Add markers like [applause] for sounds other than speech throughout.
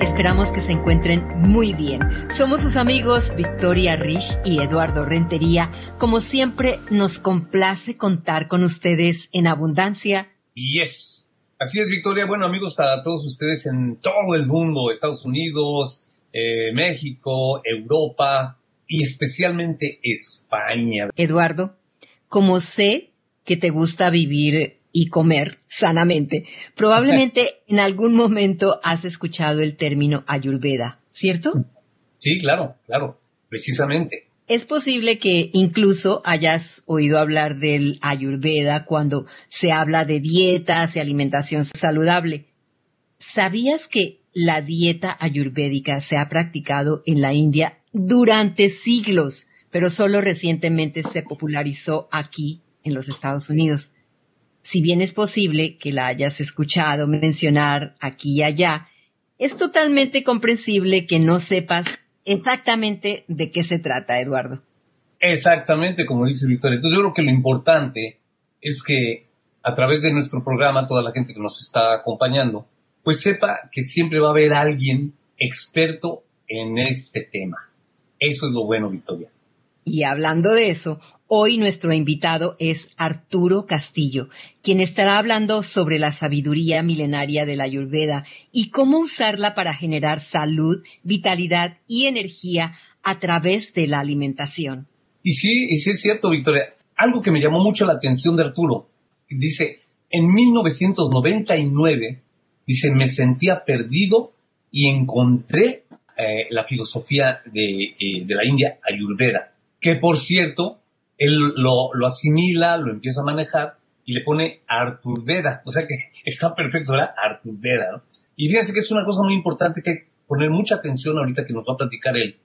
Esperamos que se encuentren muy bien. Somos sus amigos Victoria Rich y Eduardo Rentería. Como siempre, nos complace contar con ustedes en abundancia. Yes. Así es, Victoria. Bueno, amigos, a todos ustedes en todo el mundo, Estados Unidos, eh, México, Europa y especialmente España. Eduardo, como sé que te gusta vivir y comer sanamente. Probablemente [laughs] en algún momento has escuchado el término ayurveda, ¿cierto? Sí, claro, claro, precisamente. Es posible que incluso hayas oído hablar del ayurveda cuando se habla de dietas y alimentación saludable. ¿Sabías que la dieta ayurvédica se ha practicado en la India durante siglos, pero solo recientemente se popularizó aquí en los Estados Unidos? Si bien es posible que la hayas escuchado mencionar aquí y allá, es totalmente comprensible que no sepas exactamente de qué se trata, Eduardo. Exactamente, como dice Victoria. Entonces yo creo que lo importante es que a través de nuestro programa, toda la gente que nos está acompañando, pues sepa que siempre va a haber alguien experto en este tema. Eso es lo bueno, Victoria. Y hablando de eso, Hoy nuestro invitado es Arturo Castillo, quien estará hablando sobre la sabiduría milenaria de la Ayurveda y cómo usarla para generar salud, vitalidad y energía a través de la alimentación. Y sí, y sí es cierto, Victoria. Algo que me llamó mucho la atención de Arturo, dice, en 1999, dice, me sentía perdido y encontré eh, la filosofía de, eh, de la India, Ayurveda, que por cierto él lo, asimila, lo empieza a manejar y le pone Artur Veda. O sea que [laughs] está perfecto, ¿verdad? Artur Veda, ¿no? Y fíjense que es una cosa muy importante que hay que poner mucha atención ahorita que nos va a platicar él.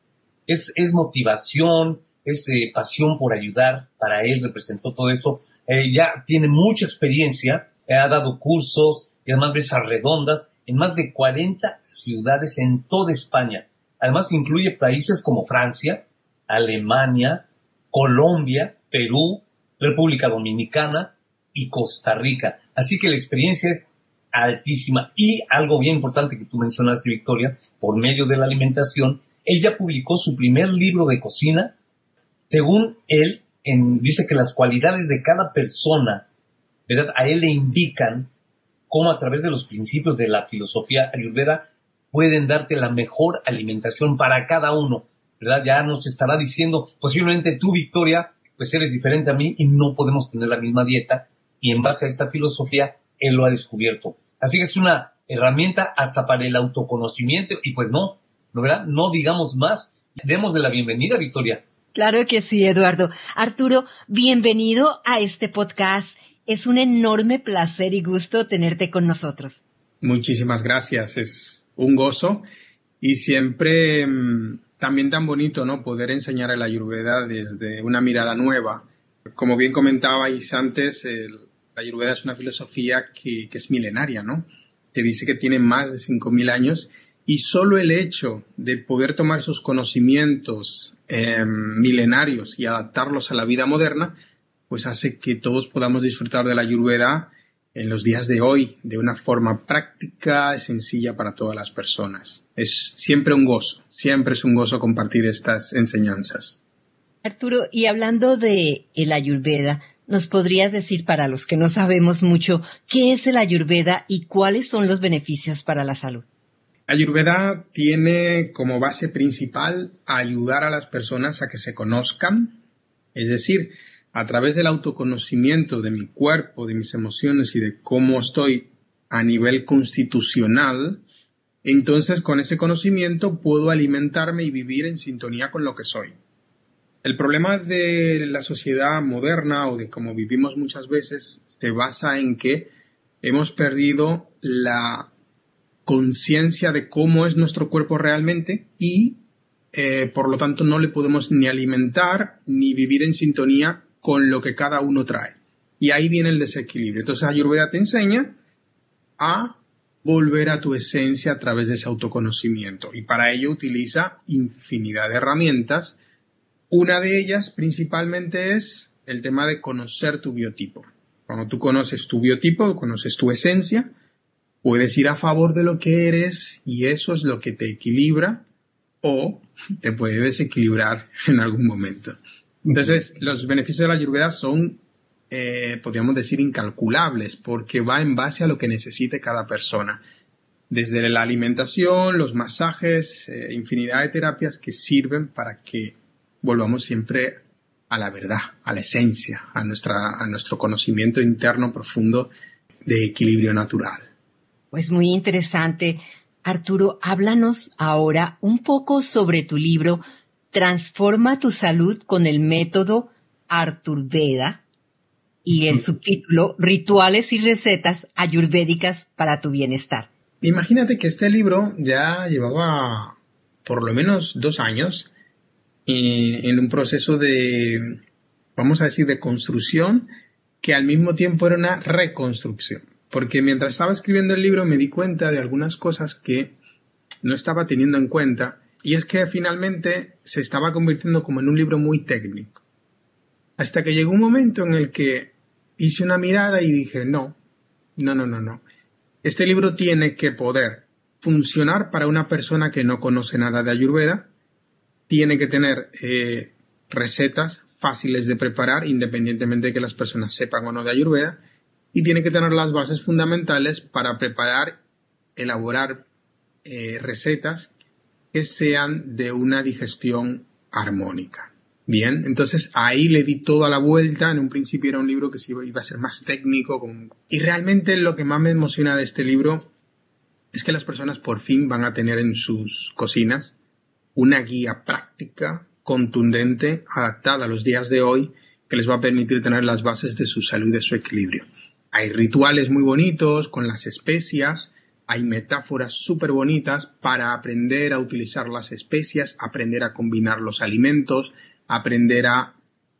Es, es motivación, es eh, pasión por ayudar. Para él representó todo eso. Eh, ya tiene mucha experiencia, ha dado cursos y además mesas redondas en más de 40 ciudades en toda España. Además incluye países como Francia, Alemania, Colombia, Perú, República Dominicana y Costa Rica. Así que la experiencia es altísima. Y algo bien importante que tú mencionaste, Victoria, por medio de la alimentación, él ya publicó su primer libro de cocina. Según él, dice que las cualidades de cada persona, ¿verdad? A él le indican cómo a través de los principios de la filosofía ayurveda pueden darte la mejor alimentación para cada uno. ¿Verdad? Ya nos estará diciendo, posiblemente tú, Victoria, pues eres diferente a mí y no podemos tener la misma dieta. Y en base a esta filosofía, él lo ha descubierto. Así que es una herramienta hasta para el autoconocimiento y pues no, ¿no verdad? No digamos más. Demos de la bienvenida, Victoria. Claro que sí, Eduardo. Arturo, bienvenido a este podcast. Es un enorme placer y gusto tenerte con nosotros. Muchísimas gracias. Es un gozo y siempre mm, también tan bonito, ¿no? Poder enseñar la Ayurveda desde una mirada nueva. Como bien comentabais antes, la Ayurveda es una filosofía que, es milenaria, ¿no? Te dice que tiene más de 5.000 años y solo el hecho de poder tomar sus conocimientos em, milenarios y adaptarlos a la vida moderna, pues hace que todos podamos disfrutar de la Ayurveda en los días de hoy de una forma práctica y sencilla para todas las personas. Es siempre un gozo, siempre es un gozo compartir estas enseñanzas. Arturo, y hablando de el Ayurveda, ¿nos podrías decir para los que no sabemos mucho qué es el Ayurveda y cuáles son los beneficios para la salud? Ayurveda tiene como base principal ayudar a las personas a que se conozcan, es decir, a través del autoconocimiento de mi cuerpo, de mis emociones y de cómo estoy a nivel constitucional, entonces con ese conocimiento puedo alimentarme y vivir en sintonía con lo que soy. El problema de la sociedad moderna o de cómo vivimos muchas veces se basa en que hemos perdido la conciencia de cómo es nuestro cuerpo realmente y eh, por lo tanto no le podemos ni alimentar ni vivir en sintonía con lo que cada uno trae. Y ahí viene el desequilibrio. Entonces Ayurveda te enseña a volver a tu esencia a través de ese autoconocimiento. Y para ello utiliza infinidad de herramientas. Una de ellas principalmente es el tema de conocer tu biotipo. Cuando tú conoces tu biotipo, conoces tu esencia, puedes ir a favor de lo que eres y eso es lo que te equilibra o te puede desequilibrar en algún momento. Entonces, los beneficios de la ayurveda son, eh, podríamos decir, incalculables porque va en base a lo que necesite cada persona. Desde la alimentación, los masajes, eh, infinidad de terapias que sirven para que volvamos siempre a la verdad, a la esencia, a, nuestra, a nuestro conocimiento interno profundo de equilibrio natural. Pues muy interesante. Arturo, háblanos ahora un poco sobre tu libro Transforma tu salud con el método Arturveda y el subtítulo Rituales y recetas ayurvédicas para tu bienestar. Imagínate que este libro ya llevaba por lo menos dos años en un proceso de, vamos a decir, de construcción que al mismo tiempo era una reconstrucción porque mientras estaba escribiendo el libro me di cuenta de algunas cosas que no estaba teniendo en cuenta y es que finalmente se estaba convirtiendo como en un libro muy técnico. Hasta que llegó un momento en el que hice una mirada y dije, no, no, no, no, no. Este libro tiene que poder funcionar para una persona que no conoce nada de Ayurveda, tiene que tener eh, recetas fáciles de preparar, independientemente de que las personas sepan o no de Ayurveda, y tiene que tener las bases fundamentales para preparar, elaborar eh, recetas que sean de una digestión armónica. Bien, entonces ahí le di toda la vuelta. En un principio era un libro que iba a ser más técnico. Y realmente lo que más me emociona de este libro es que las personas por fin van a tener en sus cocinas una guía práctica, contundente, adaptada a los días de hoy, que les va a permitir tener las bases de su salud y de su equilibrio. Hay rituales muy bonitos con las especias, hay metáforas súper bonitas para aprender a utilizar las especias, aprender a combinar los alimentos, aprender a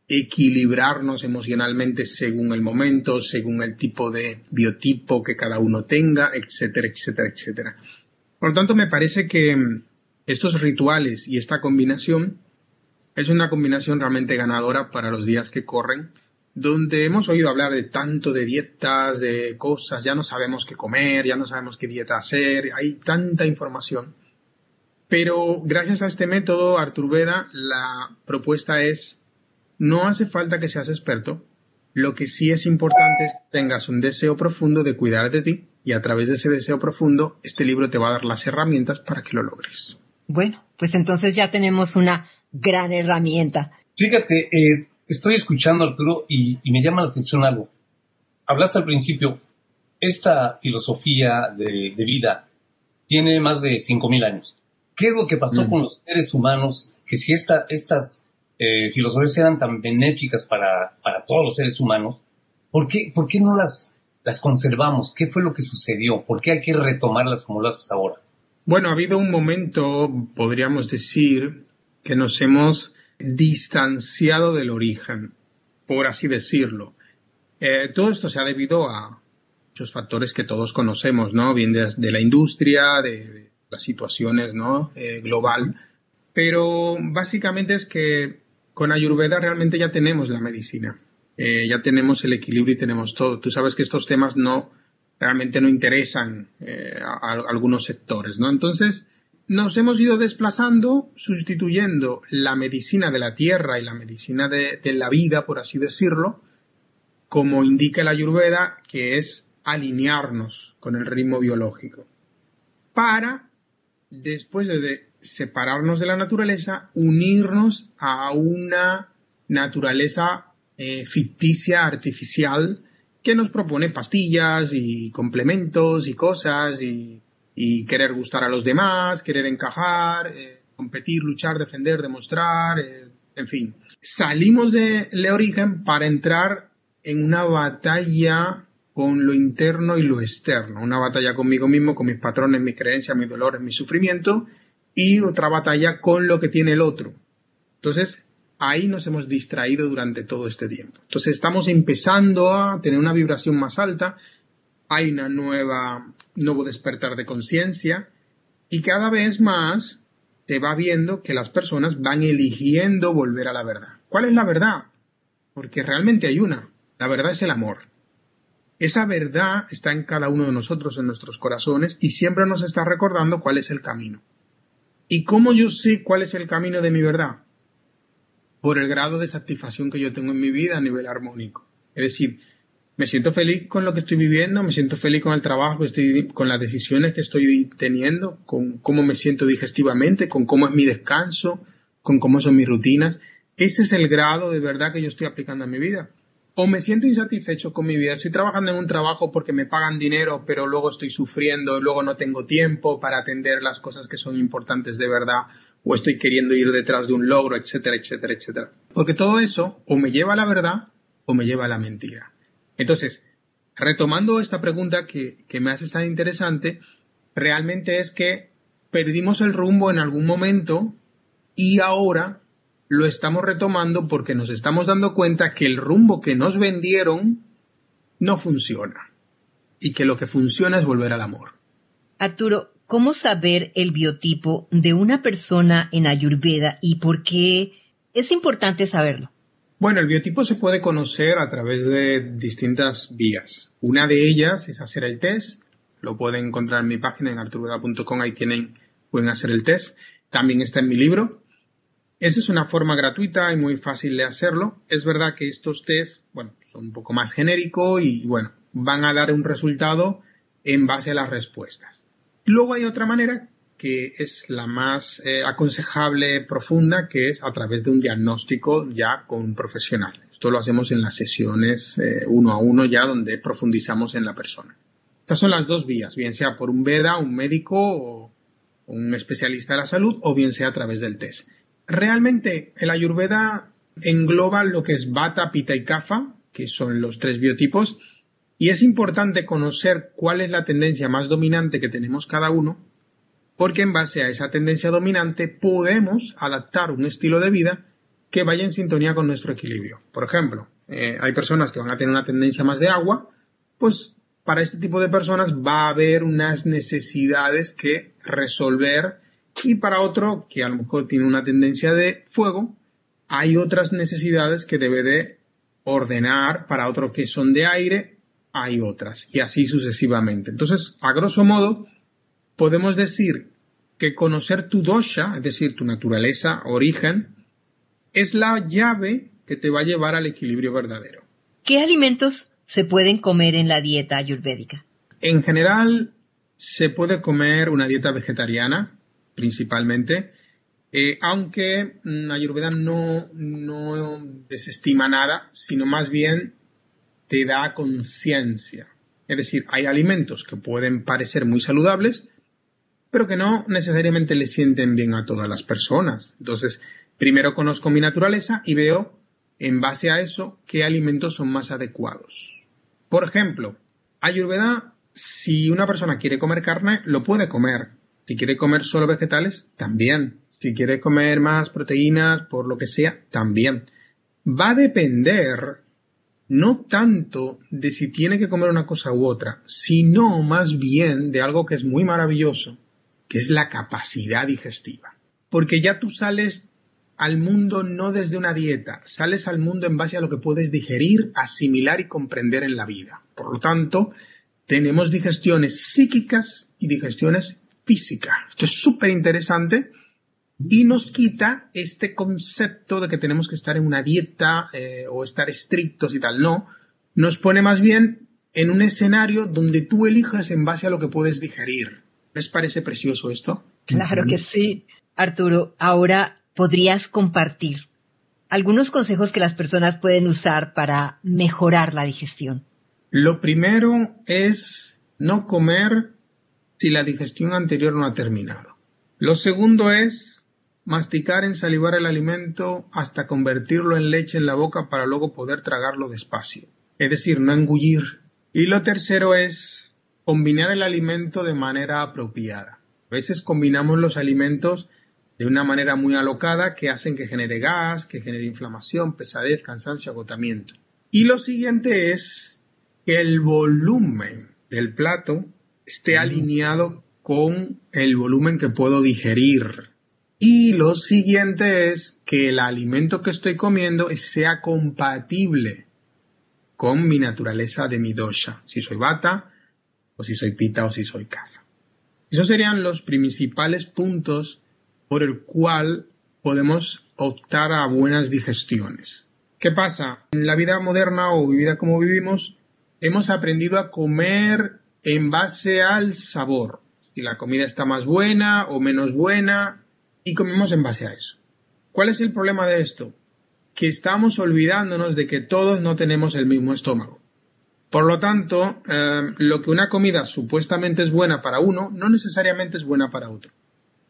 equilibrarnos emocionalmente según el momento, según el tipo de biotipo que cada uno tenga, etcétera, etcétera, etcétera. Por lo tanto, me parece que estos rituales y esta combinación es una combinación realmente ganadora para los días que corren donde hemos oído hablar de tanto de dietas, de cosas, ya no sabemos qué comer, ya no sabemos qué dieta hacer, hay tanta información. Pero gracias a este método, Artur Veda, la propuesta es, no hace falta que seas experto, lo que sí es importante es que tengas un deseo profundo de cuidar de ti y a través de ese deseo profundo, este libro te va a dar las herramientas para que lo logres. Bueno, pues entonces ya tenemos una gran herramienta. Fíjate, eh, estoy escuchando, Arturo, y, me llama la atención algo. Hablaste al principio, esta filosofía de, vida tiene más de 5.000 años. ¿Qué es lo que pasó mm. con los seres humanos? Que si estas eh, filosofías eran tan benéficas para, todos los seres humanos, ¿por qué, por qué no las, las conservamos? ¿Qué fue lo que sucedió? ¿Por qué hay que retomarlas como lo haces ahora? Bueno, ha habido un momento, podríamos decir, que nos hemos distanciado del origen, por así decirlo. Eh, todo esto se ha debido a muchos factores que todos conocemos, ¿no? Bien de, la industria, de, las situaciones, ¿no? Eh, global. Pero básicamente es que con Ayurveda realmente ya tenemos la medicina. Eh, ya tenemos el equilibrio y tenemos todo. Tú sabes que estos temas no realmente no interesan a, a, algunos sectores, ¿no? Entonces, nos hemos ido desplazando, sustituyendo la medicina de la tierra y la medicina de, la vida, por así decirlo, como indica la Ayurveda, que es alinearnos con el ritmo biológico, para, después de separarnos de la naturaleza, unirnos a una naturaleza eh, ficticia, artificial, que nos propone pastillas y complementos y cosas y y querer gustar a los demás, querer encajar, eh, competir, luchar, defender, demostrar, eh, en fin. Salimos de Le Origen para entrar en una batalla con lo interno y lo externo, una batalla conmigo mismo, con mis patrones, mis creencias, mis dolores, mi sufrimiento y otra batalla con lo que tiene el otro. Entonces, ahí nos hemos distraído durante todo este tiempo. Entonces estamos empezando a tener una vibración más alta, hay una nueva, nuevo despertar de conciencia y cada vez más se va viendo que las personas van eligiendo volver a la verdad. ¿Cuál es la verdad? Porque realmente hay una. La verdad es el amor. Esa verdad está en cada uno de nosotros, en nuestros corazones, y siempre nos está recordando cuál es el camino. ¿Y cómo yo sé cuál es el camino de mi verdad? Por el grado de satisfacción que yo tengo en mi vida a nivel armónico. Es decir, me siento feliz con lo que estoy viviendo, me siento feliz con el trabajo estoy, con las decisiones que estoy teniendo, con cómo me siento digestivamente, con cómo es mi descanso, con cómo son mis rutinas. Ese es el grado de verdad que yo estoy aplicando a mi vida o me siento insatisfecho con mi vida. Estoy trabajando en un trabajo porque me pagan dinero, pero luego estoy sufriendo, luego no tengo tiempo para atender las cosas que son importantes de verdad, o estoy queriendo ir detrás de un logro, etcétera, etcétera, etcétera. Porque todo eso o me lleva a la verdad o me lleva a la mentira. Entonces, retomando esta pregunta que, que me hace tan interesante, realmente es que perdimos el rumbo en algún momento y ahora lo estamos retomando porque nos estamos dando cuenta que el rumbo que nos vendieron no funciona y que lo que funciona es volver al amor. Arturo, ¿cómo saber el biotipo de una persona en Ayurveda y por qué es importante saberlo? Bueno, el biotipo se puede conocer a través de distintas vías. Una de ellas es hacer el test. Lo pueden encontrar en mi página en arturveda.com. Ahí tienen, pueden hacer el test. También está en mi libro. Esa es una forma gratuita y muy fácil de hacerlo. Es verdad que estos test, bueno, son un poco más genéricos y, bueno, van a dar un resultado en base a las respuestas. Luego hay otra manera que es la más eh, aconsejable profunda, que es a través de un diagnóstico ya con un profesional. Esto lo hacemos en las sesiones eh, uno a uno ya donde profundizamos en la persona. Estas son las dos vías, bien sea por un Veda, un médico o un especialista de la salud, o bien sea a través del test. Realmente el Ayurveda engloba lo que es Vata, Pita y Kapha, que son los tres biotipos, y es importante conocer cuál es la tendencia más dominante que tenemos cada uno, porque en base a esa tendencia dominante podemos adaptar un estilo de vida que vaya en sintonía con nuestro equilibrio. Por ejemplo, eh, hay personas que van a tener una tendencia más de agua, pues para este tipo de personas va a haber unas necesidades que resolver y para otro que a lo mejor tiene una tendencia de fuego, hay otras necesidades que debe de ordenar, para otro que son de aire, hay otras, y así sucesivamente. Entonces, a grosso modo, podemos decir que conocer tu dosha, es decir, tu naturaleza, origen, es la llave que te va a llevar al equilibrio verdadero. ¿Qué alimentos se pueden comer en la dieta ayurvédica? En general, se puede comer una dieta vegetariana, principalmente, eh, aunque mm, Ayurveda no, no desestima nada, sino más bien te da conciencia. Es decir, hay alimentos que pueden parecer muy saludables, pero que no necesariamente le sienten bien a todas las personas. Entonces, primero conozco mi naturaleza y veo, en base a eso, qué alimentos son más adecuados. Por ejemplo, Ayurveda, si una persona quiere comer carne, lo puede comer, si quiere comer solo vegetales, también. Si quiere comer más proteínas, por lo que sea, también. Va a depender no tanto de si tiene que comer una cosa u otra, sino más bien de algo que es muy maravilloso, que es la capacidad digestiva. Porque ya tú sales al mundo no desde una dieta, sales al mundo en base a lo que puedes digerir, asimilar y comprender en la vida. Por lo tanto, tenemos digestiones psíquicas y digestiones física. Esto es súper interesante y nos quita este concepto de que tenemos que estar en una dieta eh, o estar estrictos y tal. No, nos pone más bien en un escenario donde tú elijas en base a lo que puedes digerir. ¿Les parece precioso esto? Claro que sí. Arturo, ahora podrías compartir algunos consejos que las personas pueden usar para mejorar la digestión. Lo primero es no comer si la digestión anterior no ha terminado. Lo segundo es masticar, ensalivar el alimento hasta convertirlo en leche en la boca para luego poder tragarlo despacio. Es decir, no engullir. Y lo tercero es combinar el alimento de manera apropiada. A veces combinamos los alimentos de una manera muy alocada que hacen que genere gas, que genere inflamación, pesadez, cansancio, agotamiento. Y lo siguiente es que el volumen del plato esté alineado con el volumen que puedo digerir. Y lo siguiente es que el alimento que estoy comiendo sea compatible con mi naturaleza de mi dosha. Si soy bata, o si soy pita, o si soy kafa. Esos serían los principales puntos por el cual podemos optar a buenas digestiones. ¿Qué pasa? En la vida moderna o vivida como vivimos, hemos aprendido a comer en base al sabor. Si la comida está más buena o menos buena, y comemos en base a eso. ¿Cuál es el problema de esto? Que estamos olvidándonos de que todos no tenemos el mismo estómago. Por lo tanto, eh, lo que una comida supuestamente es buena para uno, no necesariamente es buena para otro.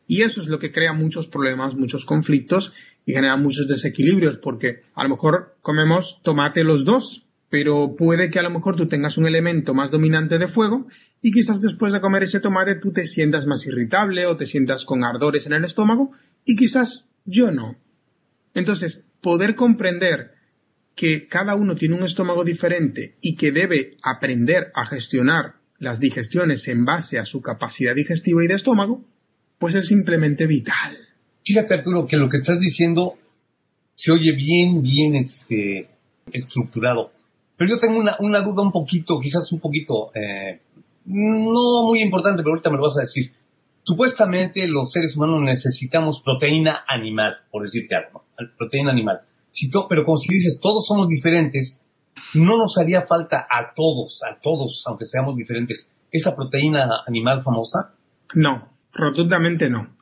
Y eso es lo que crea muchos problemas, muchos conflictos y genera muchos desequilibrios, porque a lo mejor comemos tomate los dos, pero puede que a lo mejor tú tengas un elemento más dominante de fuego y quizás después de comer ese tomate tú te sientas más irritable o te sientas con ardores en el estómago y quizás yo no. Entonces, poder comprender que cada uno tiene un estómago diferente y que debe aprender a gestionar las digestiones en base a su capacidad digestiva y de estómago, pues es simplemente vital. Fíjate Arturo que lo que estás diciendo se oye bien, bien este, estructurado pero yo tengo una, una duda un poquito, quizás un poquito, eh, no muy importante, pero ahorita me lo vas a decir. Supuestamente los seres humanos necesitamos proteína animal, por decirte algo, proteína animal. Si pero como si dices, todos somos diferentes, no nos haría falta a todos, a todos, aunque seamos diferentes, esa proteína animal famosa. No, rotundamente no.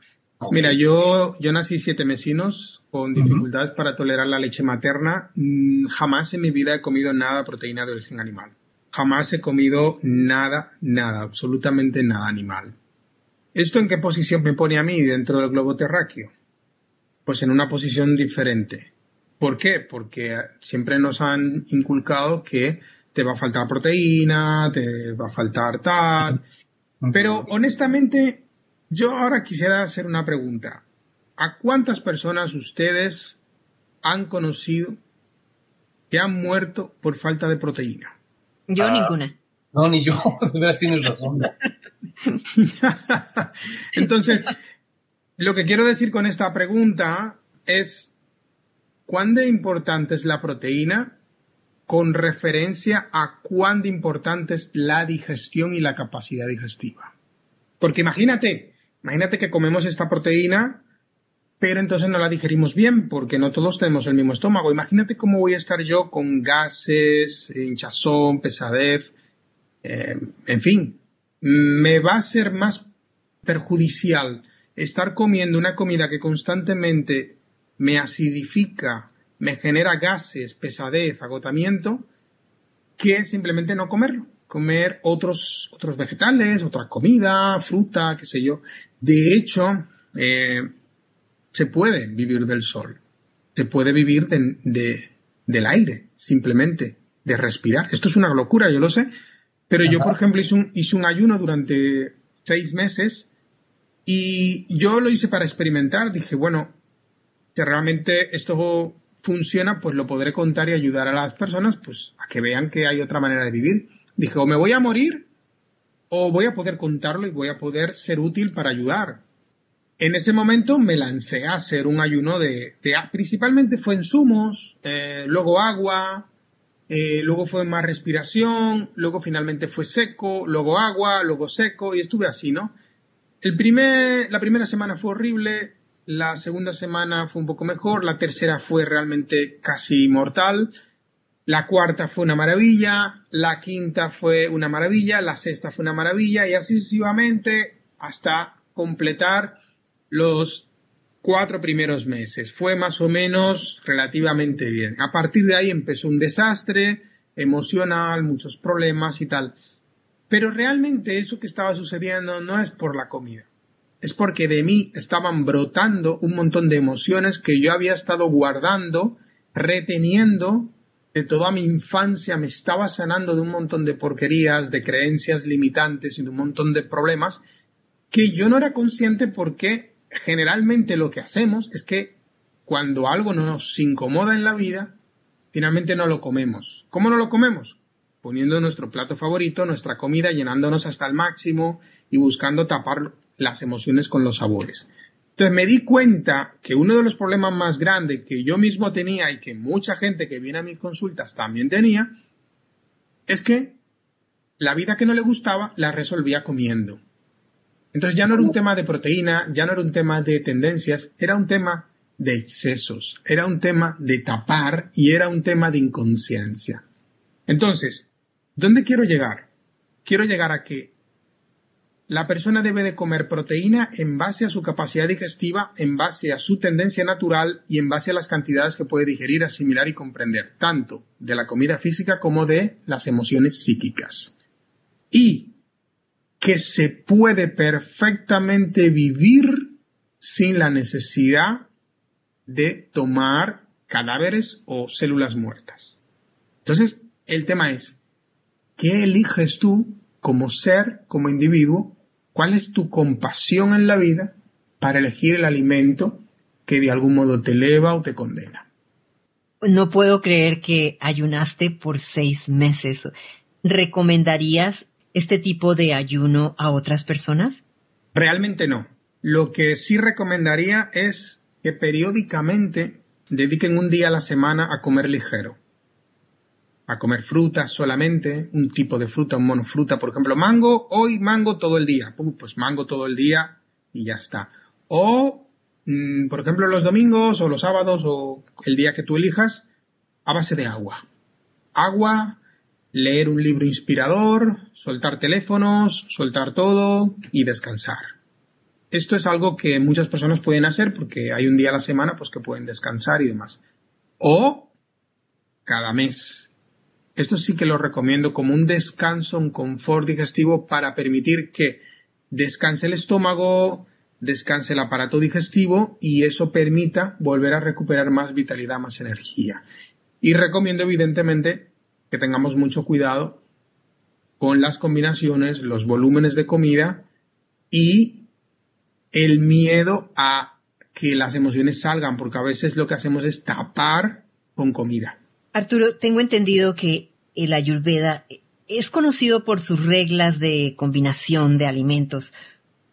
Mira, yo, yo nací siete mesinos con dificultades para tolerar la leche materna. Mm, jamás en mi vida he comido nada proteína de origen animal. Jamás he comido nada, nada, absolutamente nada animal. ¿Esto en qué posición me pone a mí dentro del globo terráqueo? Pues en una posición diferente. ¿Por qué? Porque siempre nos han inculcado que te va a faltar proteína, te va a faltar tal. Pero honestamente yo ahora quisiera hacer una pregunta. ¿A cuántas personas ustedes han conocido que han muerto por falta de proteína? Yo ah, ninguna. No, ni yo. [laughs] De verdad tienes razón. [laughs] Entonces, lo que quiero decir con esta pregunta es cuán de importante es la proteína con referencia a cuán de importante es la digestión y la capacidad digestiva. Porque imagínate, Imagínate que comemos esta proteína, pero entonces no la digerimos bien, porque no todos tenemos el mismo estómago. Imagínate cómo voy a estar yo con gases, hinchazón, pesadez, eh, en fin, me va a ser más perjudicial estar comiendo una comida que constantemente me acidifica, me genera gases, pesadez, agotamiento, que simplemente no comerlo comer otros, otros vegetales, otra comida, fruta, qué sé yo. De hecho, eh, se puede vivir del sol, se puede vivir de, del aire, simplemente, de respirar. Esto es una locura, yo lo sé, pero yo, por ejemplo, hice un, hice un ayuno durante seis meses y yo lo hice para experimentar. Dije, bueno, si realmente esto funciona, pues lo podré contar y ayudar a las personas pues a que vean que hay otra manera de vivir. Dije, o me voy a morir o voy a poder contarlo y voy a poder ser útil para ayudar. En ese momento me lancé a hacer un ayuno de, principalmente fue en zumos, eh, luego agua, eh, luego fue más respiración, luego finalmente fue seco, luego agua, luego seco y estuve así, ¿no? El primer, la primera semana fue horrible, la segunda semana fue un poco mejor, la tercera fue realmente casi mortal la cuarta fue una maravilla, la quinta fue una maravilla, la sexta fue una maravilla y así sucesivamente hasta completar los cuatro primeros meses. Fue más o menos relativamente bien. A partir de ahí empezó un desastre emocional, muchos problemas y tal. Pero realmente eso que estaba sucediendo no es por la comida. Es porque de mí estaban brotando un montón de emociones que yo había estado guardando, reteniendo de toda mi infancia me estaba sanando de un montón de porquerías, de creencias limitantes y de un montón de problemas que yo no era consciente porque generalmente lo que hacemos es que cuando algo no nos incomoda en la vida, finalmente no lo comemos. ¿Cómo no lo comemos? Poniendo nuestro plato favorito, nuestra comida, llenándonos hasta el máximo y buscando tapar las emociones con los sabores. Entonces me di cuenta que uno de los problemas más grandes que yo mismo tenía y que mucha gente que viene a mis consultas también tenía, es que la vida que no le gustaba la resolvía comiendo. Entonces ya no era un tema de proteína, ya no era un tema de tendencias, era un tema de excesos, era un tema de tapar y era un tema de inconsciencia. Entonces, ¿dónde quiero llegar? Quiero llegar a que la persona debe de comer proteína en base a su capacidad digestiva, en base a su tendencia natural y en base a las cantidades que puede digerir, asimilar y comprender, tanto de la comida física como de las emociones psíquicas. Y que se puede perfectamente vivir sin la necesidad de tomar cadáveres o células muertas. Entonces, el tema es, ¿qué eliges tú como ser, como individuo, ¿Cuál es tu compasión en la vida para elegir el alimento que de algún modo te eleva o te condena? No puedo creer que ayunaste por seis meses. ¿Recomendarías este tipo de ayuno a otras personas? Realmente no. Lo que sí recomendaría es que periódicamente dediquen un día a la semana a comer ligero a comer frutas solamente, un tipo de fruta, un monofruta, por ejemplo, mango, hoy mango todo el día, pues mango todo el día y ya está. O, mm, por ejemplo, los domingos o los sábados o el día que tú elijas, a base de agua. Agua, leer un libro inspirador, soltar teléfonos, soltar todo y descansar. Esto es algo que muchas personas pueden hacer porque hay un día a la semana pues que pueden descansar y demás. O cada mes esto sí que lo recomiendo como un descanso, un confort digestivo para permitir que descanse el estómago, descanse el aparato digestivo y eso permita volver a recuperar más vitalidad, más energía. Y recomiendo evidentemente que tengamos mucho cuidado con las combinaciones, los volúmenes de comida y el miedo a que las emociones salgan, porque a veces lo que hacemos es tapar con comida. Arturo, tengo entendido que el ayurveda es conocido por sus reglas de combinación de alimentos.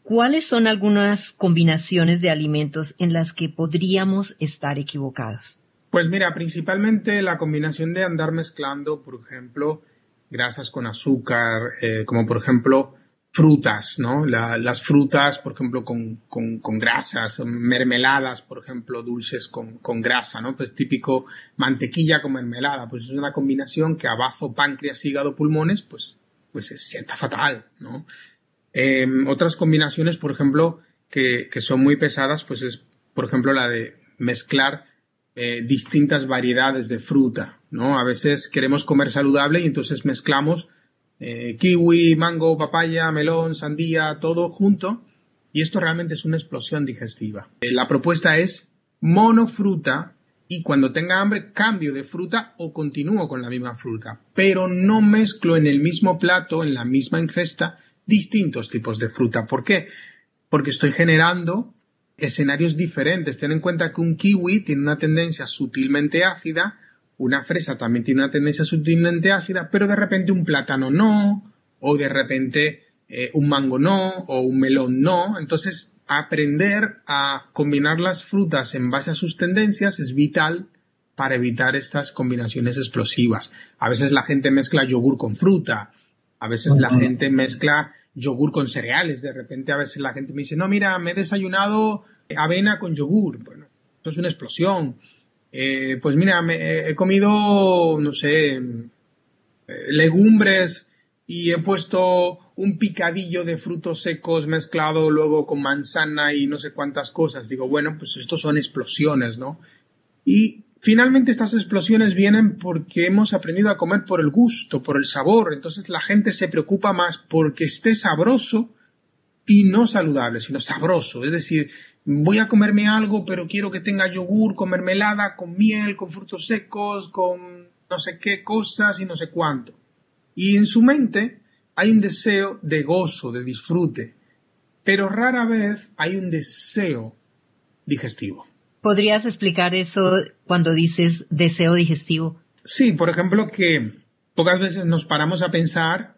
¿Cuáles son algunas combinaciones de alimentos en las que podríamos estar equivocados? Pues mira, principalmente la combinación de andar mezclando, por ejemplo, grasas con azúcar, eh, como por ejemplo frutas, ¿no? las frutas, por ejemplo, con, con, grasas, mermeladas, por ejemplo, dulces con, con, grasa, ¿no? Pues típico mantequilla con mermelada, pues es una combinación que a bazo, páncreas, hígado, pulmones, pues, pues se sienta fatal, ¿no? Em, otras combinaciones, por ejemplo, que, que, son muy pesadas, pues es, por ejemplo, la de mezclar eh, distintas variedades de fruta, ¿no? A veces queremos comer saludable y entonces mezclamos eh, kiwi, mango, papaya, melón, sandía, todo junto. Y esto realmente es una explosión digestiva. Eh, la propuesta es monofruta y cuando tenga hambre cambio de fruta o continúo con la misma fruta. Pero no mezclo en el mismo plato, en la misma ingesta, distintos tipos de fruta. ¿Por qué? Porque estoy generando escenarios diferentes. Ten en cuenta que un kiwi tiene una tendencia sutilmente ácida, una fresa también tiene una tendencia sutilmente ácida, pero de repente un plátano no, o de repente eh, un mango no, o un melón no. Entonces, aprender a combinar las frutas en base a sus tendencias es vital para evitar estas combinaciones explosivas. A veces la gente mezcla yogur con fruta, a veces la gente mezcla yogur con cereales, de repente a veces la gente me dice, no, mira, me he desayunado avena con yogur. Bueno, esto es una explosión. Eh, pues mira, he comido, no sé, legumbres y he puesto un picadillo de frutos secos mezclado luego con manzana y no sé cuántas cosas. Digo, bueno, pues esto son explosiones, ¿no? Y finalmente estas explosiones vienen porque hemos aprendido a comer por el gusto, por el sabor. Entonces la gente se preocupa más porque esté sabroso y no saludable, sino sabroso. Es decir, voy a comerme algo, pero quiero que tenga yogur con mermelada, con miel, con frutos secos, con no sé qué cosas y no sé cuánto. Y en su mente hay un deseo de gozo, de disfrute. pero rara vez hay un deseo digestivo. ¿Podrías explicar eso cuando dices deseo digestivo? Sí, por ejemplo, que pocas veces nos paramos a pensar,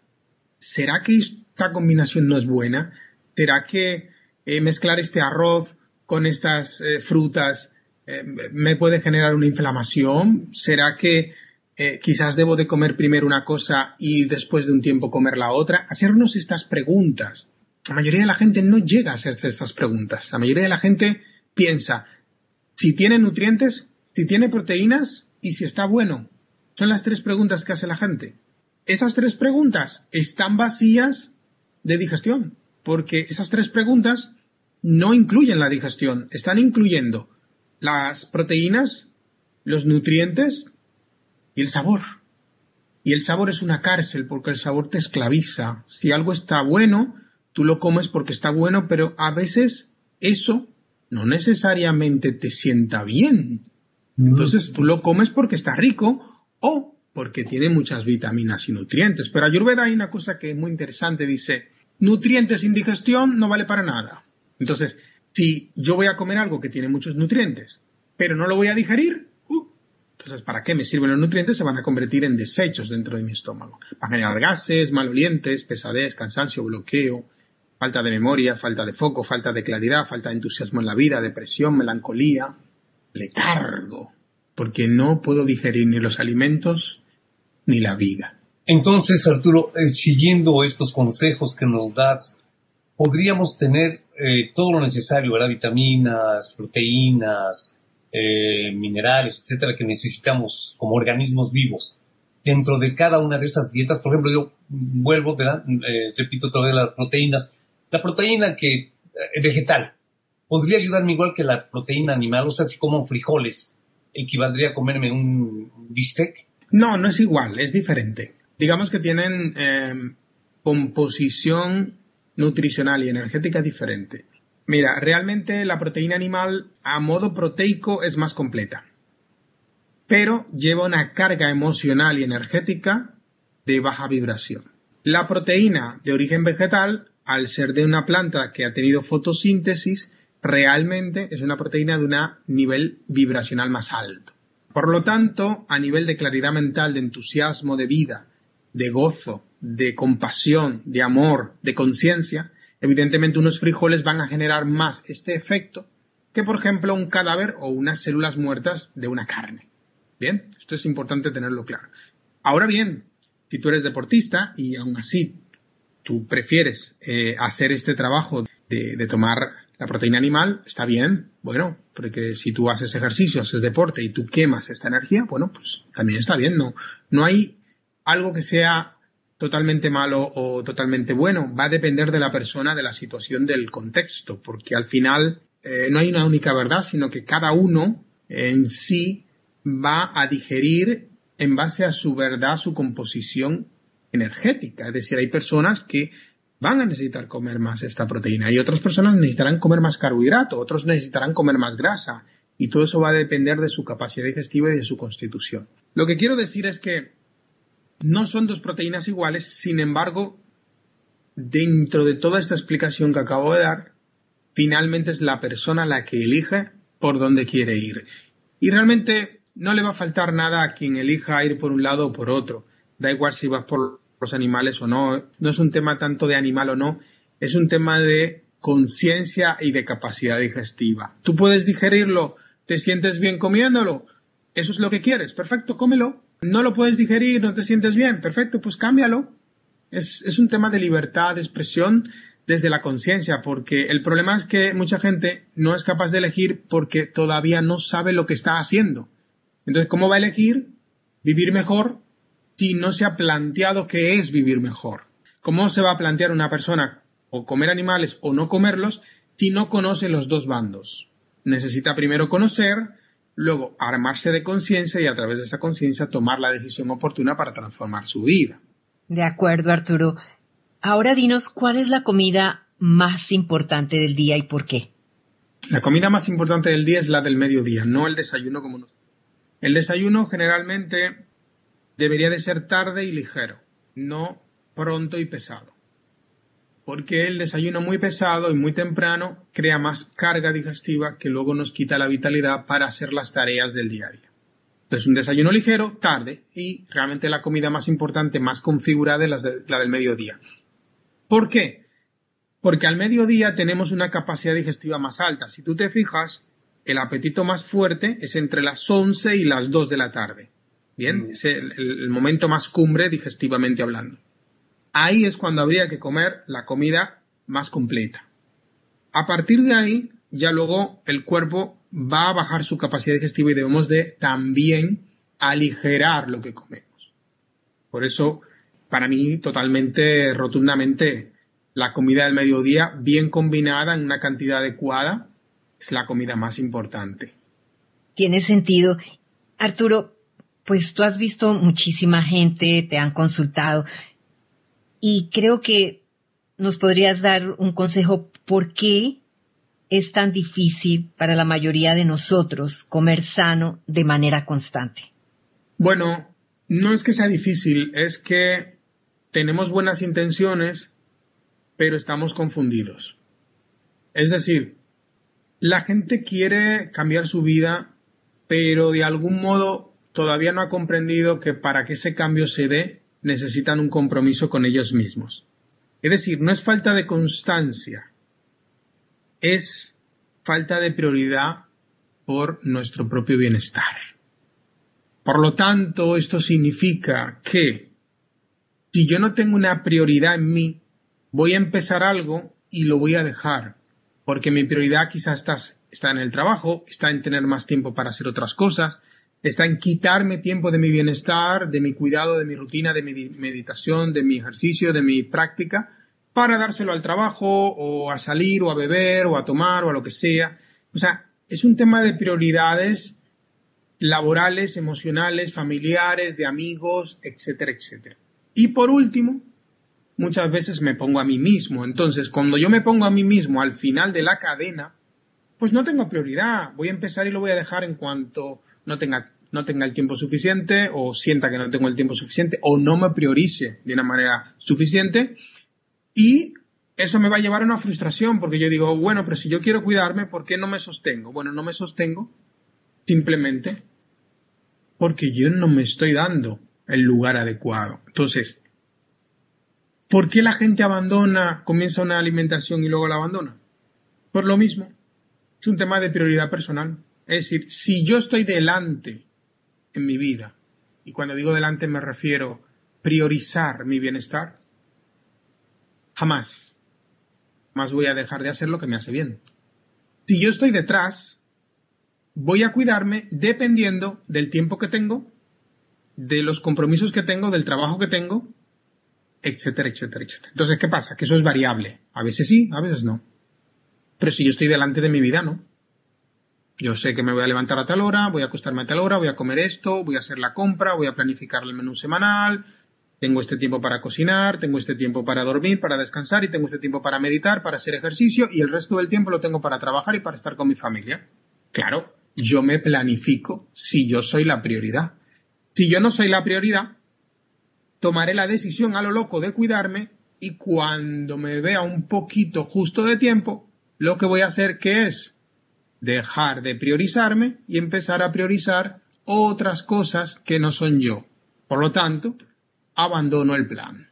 ¿será que esta combinación no es buena? ¿Será que eh, mezclar este arroz con estas eh, frutas eh, me puede generar una inflamación? ¿Será que quizás debo de comer primero una cosa y después de un tiempo comer la otra? Hacernos estas preguntas. La mayoría de la gente no llega a hacerse estas preguntas. La mayoría de la gente piensa si tiene nutrientes, si tiene proteínas y si está bueno. Son las tres preguntas que hace la gente. Esas tres preguntas están vacías de digestión, porque esas tres preguntas no incluyen la digestión, están incluyendo las proteínas, los nutrientes y el sabor. Y el sabor es una cárcel porque el sabor te esclaviza. Si algo está bueno, tú lo comes porque está bueno, pero a veces eso no necesariamente te sienta bien. Mm. Entonces tú lo comes porque está rico o porque tiene muchas vitaminas y nutrientes. Pero Ayurveda hay una cosa que es muy interesante, dice, nutrientes sin digestión no vale para nada. Entonces, si yo voy a comer algo que tiene muchos nutrientes, pero no lo voy a digerir, uh, entonces, ¿para qué me sirven los nutrientes? Se van a convertir en desechos dentro de mi estómago. Van a generar gases, malolientes, pesadez, cansancio, bloqueo, falta de memoria, falta de foco, falta de claridad, falta de entusiasmo en la vida, depresión, melancolía, letargo, porque no puedo digerir ni los alimentos ni la vida. Entonces, Arturo, eh, siguiendo estos consejos que nos das, podríamos tener eh, todo lo necesario, ¿verdad? Vitaminas, proteínas, eh, minerales, etcétera, que necesitamos como organismos vivos. Dentro de cada una de esas dietas, por ejemplo, yo vuelvo, ¿verdad? repito otra vez las proteínas, la proteína que eh, vegetal podría ayudarme igual que la proteína animal, o sea, si como frijoles, equivaldría a comerme un bistec. No, no es igual, es diferente. Digamos que tienen em, composición nutricional y energética diferente. Mira, realmente la proteína animal a modo proteico es más completa, pero lleva una carga emocional y energética de baja vibración. La proteína de origen vegetal al ser de una planta que ha tenido fotosíntesis, realmente es una proteína de un nivel vibracional más alto. Por lo tanto, a nivel de claridad mental, de entusiasmo, de vida, de gozo, de compasión, de amor, de conciencia, evidentemente unos frijoles van a generar más este efecto que, por ejemplo, un cadáver o unas células muertas de una carne. Bien, esto es importante tenerlo claro. Ahora bien, si tú eres deportista y aún así tú prefieres eh, hacer este trabajo de, tomar la proteína animal, está bien, bueno, porque si tú haces ejercicio, haces deporte y tú quemas esta energía, bueno, pues también está bien, no, no hay algo que sea totalmente malo o totalmente bueno, va a depender de la persona, de la situación, del contexto, porque al final eh, no hay una única verdad, sino que cada uno en sí va a digerir en base a su verdad, su composición energética. Es decir, hay personas que van a necesitar comer más esta proteína y otras personas necesitarán comer más carbohidrato, otros necesitarán comer más grasa y todo eso va a depender de su capacidad digestiva y de su constitución. Lo que quiero decir es que no son dos proteínas iguales, sin embargo, dentro de toda esta explicación que acabo de dar, finalmente es la persona la que elige por dónde quiere ir. Y realmente no le va a faltar nada a quien elija ir por un lado o por otro da igual si vas por los animales o no, no es un tema tanto de animal o no, es un tema de conciencia y de capacidad digestiva. Tú puedes digerirlo, te sientes bien comiéndolo, eso es lo que quieres, perfecto, cómelo. No lo puedes digerir, no te sientes bien, perfecto, pues cámbialo. Es, es un tema de libertad de expresión desde la conciencia, porque el problema es que mucha gente no es capaz de elegir porque todavía no sabe lo que está haciendo. Entonces, ¿cómo va a elegir vivir mejor si no se ha planteado qué es vivir mejor. ¿Cómo se va a plantear una persona o comer animales o no comerlos si no conoce los dos bandos? Necesita primero conocer, luego armarse de conciencia y a través de esa conciencia tomar la decisión oportuna para transformar su vida. De acuerdo, Arturo. Ahora dinos cuál es la comida más importante del día y por qué. La comida más importante del día es la del mediodía, no el desayuno como nosotros. El desayuno generalmente debería de ser tarde y ligero, no pronto y pesado. Porque el desayuno muy pesado y muy temprano crea más carga digestiva que luego nos quita la vitalidad para hacer las tareas del día a día. Entonces, un desayuno ligero, tarde, y realmente la comida más importante, más configurada es la del mediodía. ¿Por qué? Porque al mediodía tenemos una capacidad digestiva más alta. Si tú te fijas, el apetito más fuerte es entre las 11 y las 2 de la tarde. Bien, mm. es el, momento más cumbre digestivamente hablando. Ahí es cuando habría que comer la comida más completa. A partir de ahí, ya luego el cuerpo va a bajar su capacidad digestiva y debemos de también aligerar lo que comemos. Por eso, para mí, totalmente, rotundamente, la comida del mediodía, bien combinada en una cantidad adecuada, es la comida más importante. Tiene sentido. Arturo, pues tú has visto muchísima gente, te han consultado y creo que nos podrías dar un consejo por qué es tan difícil para la mayoría de nosotros comer sano de manera constante. Bueno, no es que sea difícil, es que tenemos buenas intenciones, pero estamos confundidos. Es decir, la gente quiere cambiar su vida, pero de algún modo todavía no ha comprendido que para que ese cambio se dé necesitan un compromiso con ellos mismos. Es decir, no es falta de constancia, es falta de prioridad por nuestro propio bienestar. Por lo tanto, esto significa que si yo no tengo una prioridad en mí, voy a empezar algo y lo voy a dejar, porque mi prioridad quizás está, en el trabajo, está en tener más tiempo para hacer otras cosas, está en quitarme tiempo de mi bienestar, de mi cuidado, de mi rutina, de mi meditación, de mi ejercicio, de mi práctica, para dárselo al trabajo o a salir o a beber o a tomar o a lo que sea. O sea, es un tema de prioridades laborales, emocionales, familiares, de amigos, etcétera, etcétera. Y por último, muchas veces me pongo a mí mismo. Entonces, cuando yo me pongo a mí mismo al final de la cadena, pues no tengo prioridad. Voy a empezar y lo voy a dejar en cuanto no tenga, no tenga el tiempo suficiente o sienta que no tengo el tiempo suficiente o no me priorice de una manera suficiente y eso me va a llevar a una frustración porque yo digo, bueno, pero si yo quiero cuidarme, ¿por qué no me sostengo? Bueno, no me sostengo simplemente porque yo no me estoy dando el lugar adecuado. Entonces, ¿por qué la gente abandona, comienza una alimentación y luego la abandona? Por lo mismo. Es un tema de prioridad personal. Es decir, si yo estoy delante en mi vida, y cuando digo delante me refiero priorizar mi bienestar, Jamás. Jamás voy a dejar de hacer lo que me hace bien. Si yo estoy detrás, voy a cuidarme dependiendo del tiempo que tengo, de los compromisos que tengo, del trabajo que tengo, etcétera, etcétera, etcétera. Entonces, ¿qué pasa? Que eso es variable. A veces sí, a veces no. Pero si yo estoy delante de mi vida, no. Yo sé que me voy a levantar a tal hora, voy a acostarme a tal hora, voy a comer esto, voy a hacer la compra, voy a planificar el menú semanal, tengo este tiempo para cocinar, tengo este tiempo para dormir, para descansar y tengo este tiempo para meditar, para hacer ejercicio y el resto del tiempo lo tengo para trabajar y para estar con mi familia. Claro, yo me planifico si yo soy la prioridad. Si yo no soy la prioridad, tomaré la decisión a lo loco de cuidarme y cuando me vea un poquito justo de tiempo, lo que voy a hacer que es dejar de priorizarme y empezar a priorizar otras cosas que no son yo. Por lo tanto, abandono el plan.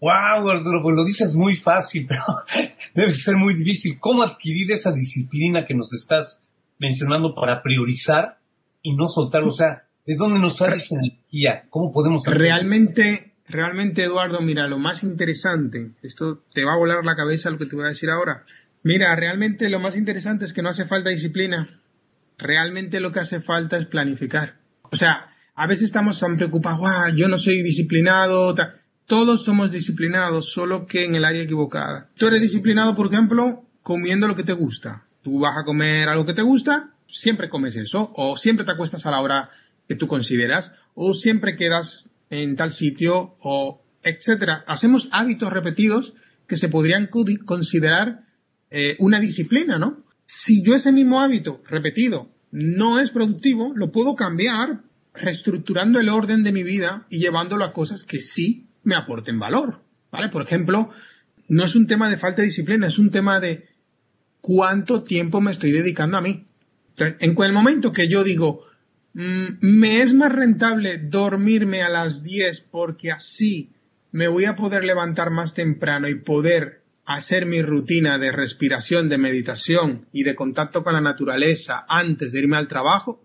Wow, Arturo, pues lo dices muy fácil, pero [laughs] debe ser muy difícil. ¿Cómo adquirir esa disciplina que nos estás mencionando para priorizar y no soltarlo? O sea, ¿de dónde nos sale esa energía? ¿Cómo podemos hacerlo? Realmente, realmente, Eduardo, mira, lo más interesante, esto te va a volar la cabeza lo que te voy a decir ahora. Mira, realmente lo más interesante es que no hace falta disciplina. Realmente lo que hace falta es planificar. O sea, a veces estamos tan preocupados, ah, yo no soy disciplinado. Todos somos disciplinados, solo que en el área equivocada. Tú eres disciplinado, por ejemplo, comiendo lo que te gusta. Tú vas a comer algo que te gusta, siempre comes eso, o siempre te acuestas a la hora que tú consideras, o siempre quedas en tal sitio, o etcétera. Hacemos hábitos repetidos que se podrían considerar eh, una disciplina, ¿no? Si yo ese mismo hábito repetido no es productivo, lo puedo cambiar reestructurando el orden de mi vida y llevándolo a cosas que sí me aporten valor. ¿Vale? Por ejemplo, no es un tema de falta de disciplina, es un tema de cuánto tiempo me estoy dedicando a mí. en el momento que yo digo, mm, me es más rentable dormirme a las 10 porque así me voy a poder levantar más temprano y poder hacer mi rutina de respiración, de meditación y de contacto con la naturaleza antes de irme al trabajo,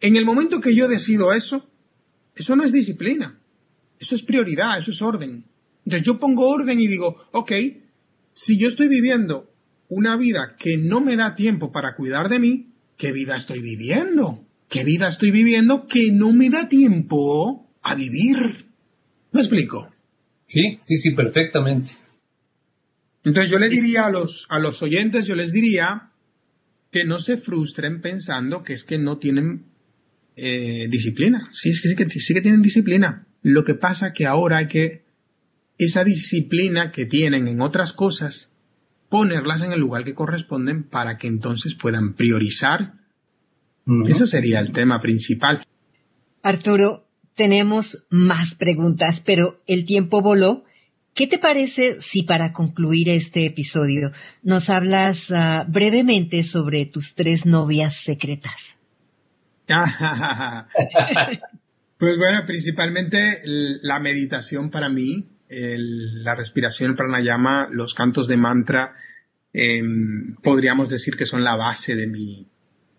en el momento que yo decido eso, eso no es disciplina, eso es prioridad, eso es orden. Entonces yo pongo orden y digo, ok, si yo estoy viviendo una vida que no me da tiempo para cuidar de mí, ¿qué vida estoy viviendo? ¿Qué vida estoy viviendo que no me da tiempo a vivir? ¿Me explico? Sí, sí, sí, perfectamente. Entonces yo le diría a los, a los oyentes, yo les diría que no se frustren pensando que es que no tienen eh, disciplina. Sí, es que sí, que sí que tienen disciplina. Lo que pasa que ahora hay que esa disciplina que tienen en otras cosas, ponerlas en el lugar que corresponden para que entonces puedan priorizar. Ese sería el tema principal. Arturo, tenemos más preguntas, pero el tiempo voló ¿Qué te parece si para concluir este episodio nos hablas ah, brevemente sobre tus tres novias secretas? [laughs] pues bueno, principalmente la meditación para mí, la respiración, pranayama, los cantos de mantra, em, podríamos decir que son la base de mi,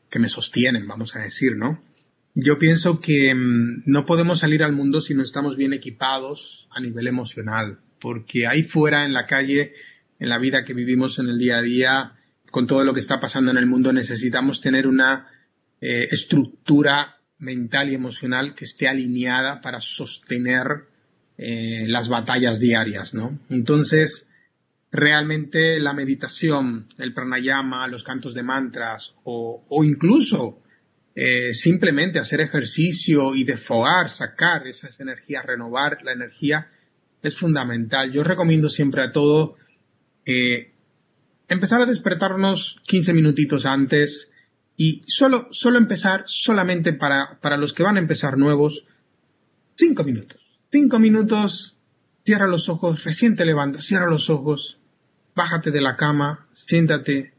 que me sostienen, vamos a decir, ¿no? Yo pienso que em, no podemos salir al mundo si no estamos bien equipados a nivel emocional porque ahí fuera, en la calle, en la vida que vivimos en el día a día, con todo lo que está pasando en el mundo, necesitamos tener una eh, estructura mental y emocional que esté alineada para sostener eh, las batallas diarias, ¿no? Entonces, realmente la meditación, el pranayama, los cantos de mantras o, incluso eh, simplemente hacer ejercicio y desfogar, sacar esas energías, renovar la energía, es fundamental. Yo recomiendo siempre a todo eh, empezar a despertarnos 15 minutitos antes y solo, solo empezar solamente para, para los que van a empezar nuevos, 5 minutos. 5 minutos, cierra los ojos, recién te levantas, cierra los ojos, bájate de la cama, siéntate,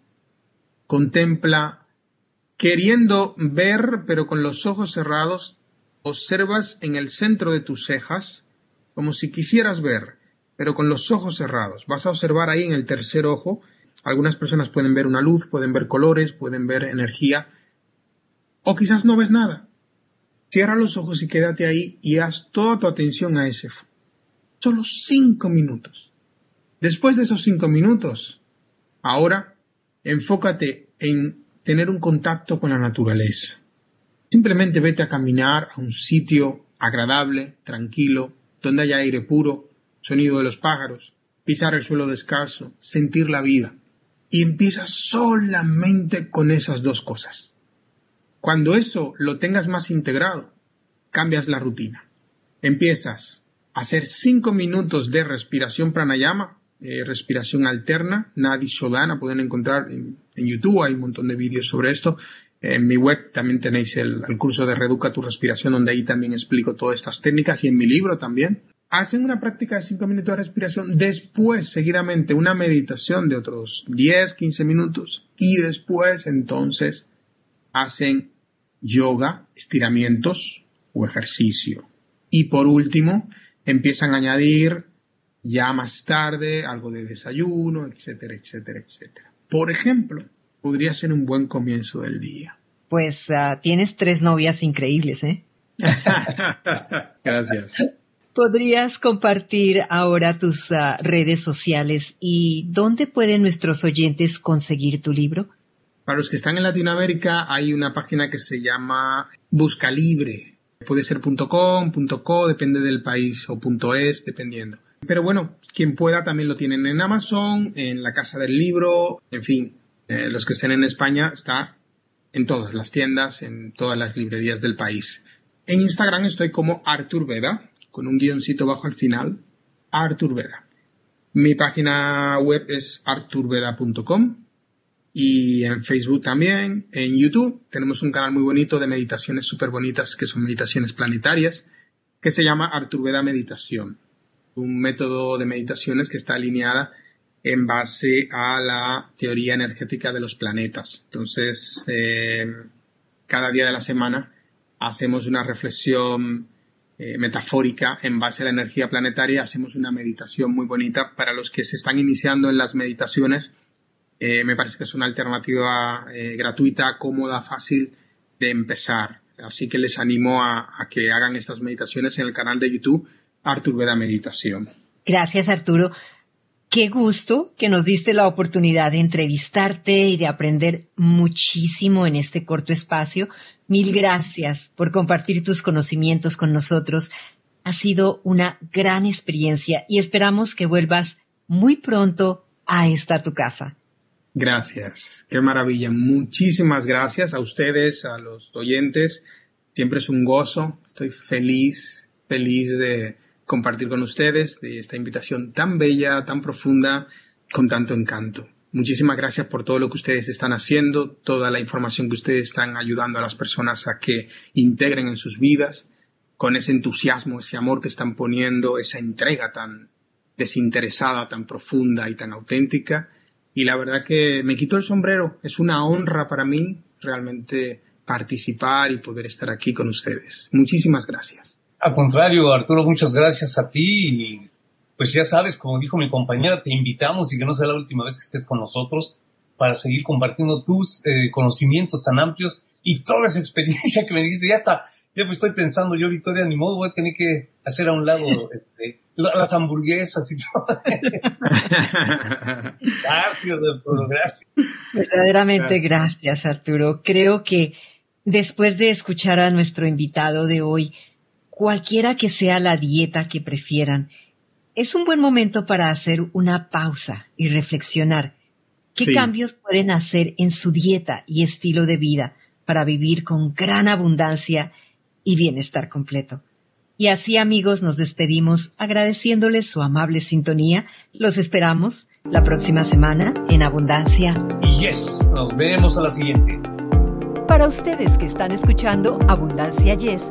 contempla, queriendo ver, pero con los ojos cerrados, observas en el centro de tus cejas, como si quisieras ver, pero con los ojos cerrados. Vas a observar ahí en el tercer ojo. Algunas personas pueden ver una luz, pueden ver colores, pueden ver energía, o quizás no ves nada. Cierra los ojos y quédate ahí y haz toda tu atención a ese. Solo cinco minutos. Después de esos cinco minutos, ahora enfócate en tener un contacto con la naturaleza. Simplemente vete a caminar a un sitio agradable, tranquilo, donde haya aire puro, sonido de los pájaros, pisar el suelo descalzo, sentir la vida. Y empiezas solamente con esas dos cosas. Cuando eso lo tengas más integrado, cambias la rutina. Empiezas a hacer cinco minutos de respiración pranayama, eh, respiración alterna, Nadi Shodana, pueden encontrar en, YouTube, hay un montón de vídeos sobre esto. En mi web también tenéis el, curso de Reduca tu respiración, donde ahí también explico todas estas técnicas y en mi libro también. Hacen una práctica de 5 minutos de respiración, después seguidamente una meditación de otros 10, 15 minutos y después entonces hacen yoga, estiramientos o ejercicio. Y por último, empiezan a añadir ya más tarde algo de desayuno, etcétera, etcétera, etcétera. Por ejemplo, podría ser un buen comienzo del día. Pues ah, tienes tres novias increíbles, ¿eh? [laughs] [laughs] Gracias. ¿Podrías compartir ahora tus ah, redes sociales y dónde pueden nuestros oyentes conseguir tu libro? Para los que están en Latinoamérica hay una página que se llama Busca Libre. Puede ser .com, .co, depende del país, o .es, dependiendo. Pero bueno, quien pueda también lo tienen en Amazon, en la Casa del Libro, en fin, eh, los que estén en España, está en todas las tiendas, en todas las librerías del país. En Instagram estoy como Artur Veda, con un guioncito bajo al final, Artur Veda. Mi página web es arturveda.com y en Facebook también, en YouTube tenemos un canal muy bonito de meditaciones súper bonitas que son meditaciones planetarias que se llama Artur Veda Meditación, un método de meditaciones que está alineada en base a la teoría energética de los planetas. Entonces, eh, cada día de la semana hacemos una reflexión eh, metafórica en base a la energía planetaria, hacemos una meditación muy bonita. Para los que se están iniciando en las meditaciones, eh, me parece que es una alternativa gratuita, cómoda, fácil de empezar. Así que les animo a, a que hagan estas meditaciones en el canal de YouTube Artur Veda Meditación. Gracias, Arturo. Qué gusto que nos diste la oportunidad de entrevistarte y de aprender muchísimo en este corto espacio. Mil gracias por compartir tus conocimientos con nosotros. Ha sido una gran experiencia y esperamos que vuelvas muy pronto a esta tu casa. Gracias, qué maravilla. Muchísimas gracias a ustedes, a los oyentes. Siempre es un gozo. Estoy feliz, feliz de, compartir con ustedes de esta invitación tan bella, tan profunda, con tanto encanto. Muchísimas gracias por todo lo que ustedes están haciendo, toda la información que ustedes están ayudando a las personas a que integren en sus vidas, con ese entusiasmo, ese amor que están poniendo, esa entrega tan desinteresada, tan profunda y tan auténtica. Y la verdad que me quito el sombrero. Es una honra para mí realmente participar y poder estar aquí con ustedes. Muchísimas gracias. Al contrario, Arturo, muchas gracias a ti. Y pues ya sabes, como dijo mi compañera, te invitamos y que no sea la última vez que estés con nosotros para seguir compartiendo tus eh, conocimientos tan amplios y toda esa experiencia que me dijiste. Ya está, ya me estoy pensando, yo, Victoria, ni modo, voy a tener que hacer a un lado [laughs] este, las hamburguesas y todo. [laughs] gracias, Arturo, gracias. Verdaderamente gracias, Arturo. Creo que después de escuchar a nuestro invitado de hoy, cualquiera que sea la dieta que prefieran, es un buen momento para hacer una pausa y reflexionar qué cambios pueden hacer en su dieta y estilo de vida para vivir con gran abundancia y bienestar completo. Y así amigos nos despedimos agradeciéndoles su amable sintonía. Los esperamos la próxima semana en Abundancia. Yes, nos vemos a la siguiente. Para ustedes que están escuchando Abundancia Yes,